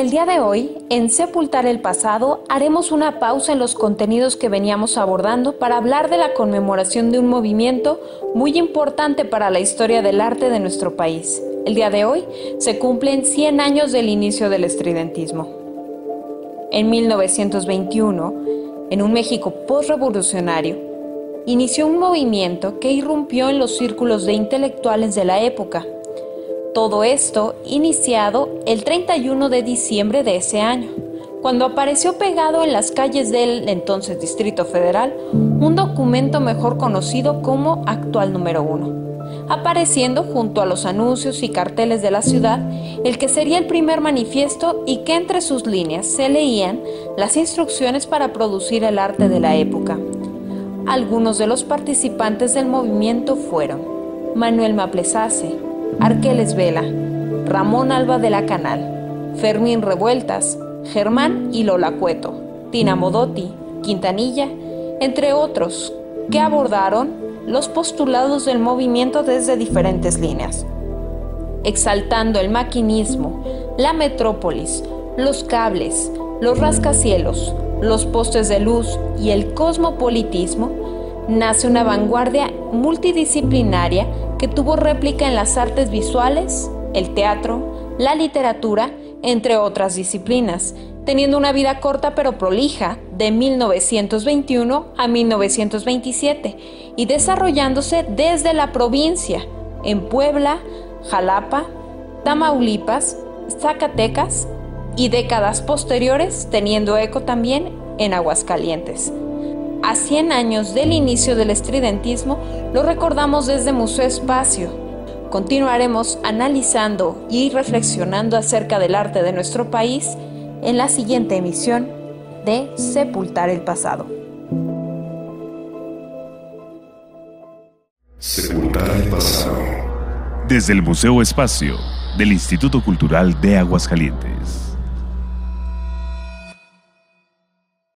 El día de hoy, en Sepultar el Pasado, haremos una pausa en los contenidos que veníamos abordando para hablar de la conmemoración de un movimiento muy importante para la historia del arte de nuestro país. El día de hoy se cumplen 100 años del inicio del estridentismo. En 1921, en un México postrevolucionario, inició un movimiento que irrumpió en los círculos de intelectuales de la época todo esto iniciado el 31 de diciembre de ese año, cuando apareció pegado en las calles del entonces Distrito Federal un documento mejor conocido como Actual Número 1, apareciendo junto a los anuncios y carteles de la ciudad el que sería el primer manifiesto y que entre sus líneas se leían las instrucciones para producir el arte de la época. Algunos de los participantes del movimiento fueron Manuel Maplesace, Arqueles Vela, Ramón Alba de la Canal, Fermín Revueltas, Germán y Lola Cueto, Tina Modotti, Quintanilla, entre otros, que abordaron los postulados del movimiento desde diferentes líneas, exaltando el maquinismo, la metrópolis, los cables, los rascacielos, los postes de luz y el cosmopolitismo, nace una vanguardia multidisciplinaria que tuvo réplica en las artes visuales, el teatro, la literatura, entre otras disciplinas, teniendo una vida corta pero prolija de 1921 a 1927 y desarrollándose desde la provincia, en Puebla, Jalapa, Tamaulipas, Zacatecas y décadas posteriores teniendo eco también en Aguascalientes a 100 años del inicio del estridentismo, lo recordamos desde Museo Espacio. Continuaremos analizando y reflexionando acerca del arte de nuestro país en la siguiente emisión de Sepultar el Pasado. Sepultar el pasado. Desde el Museo Espacio del Instituto Cultural de Aguascalientes.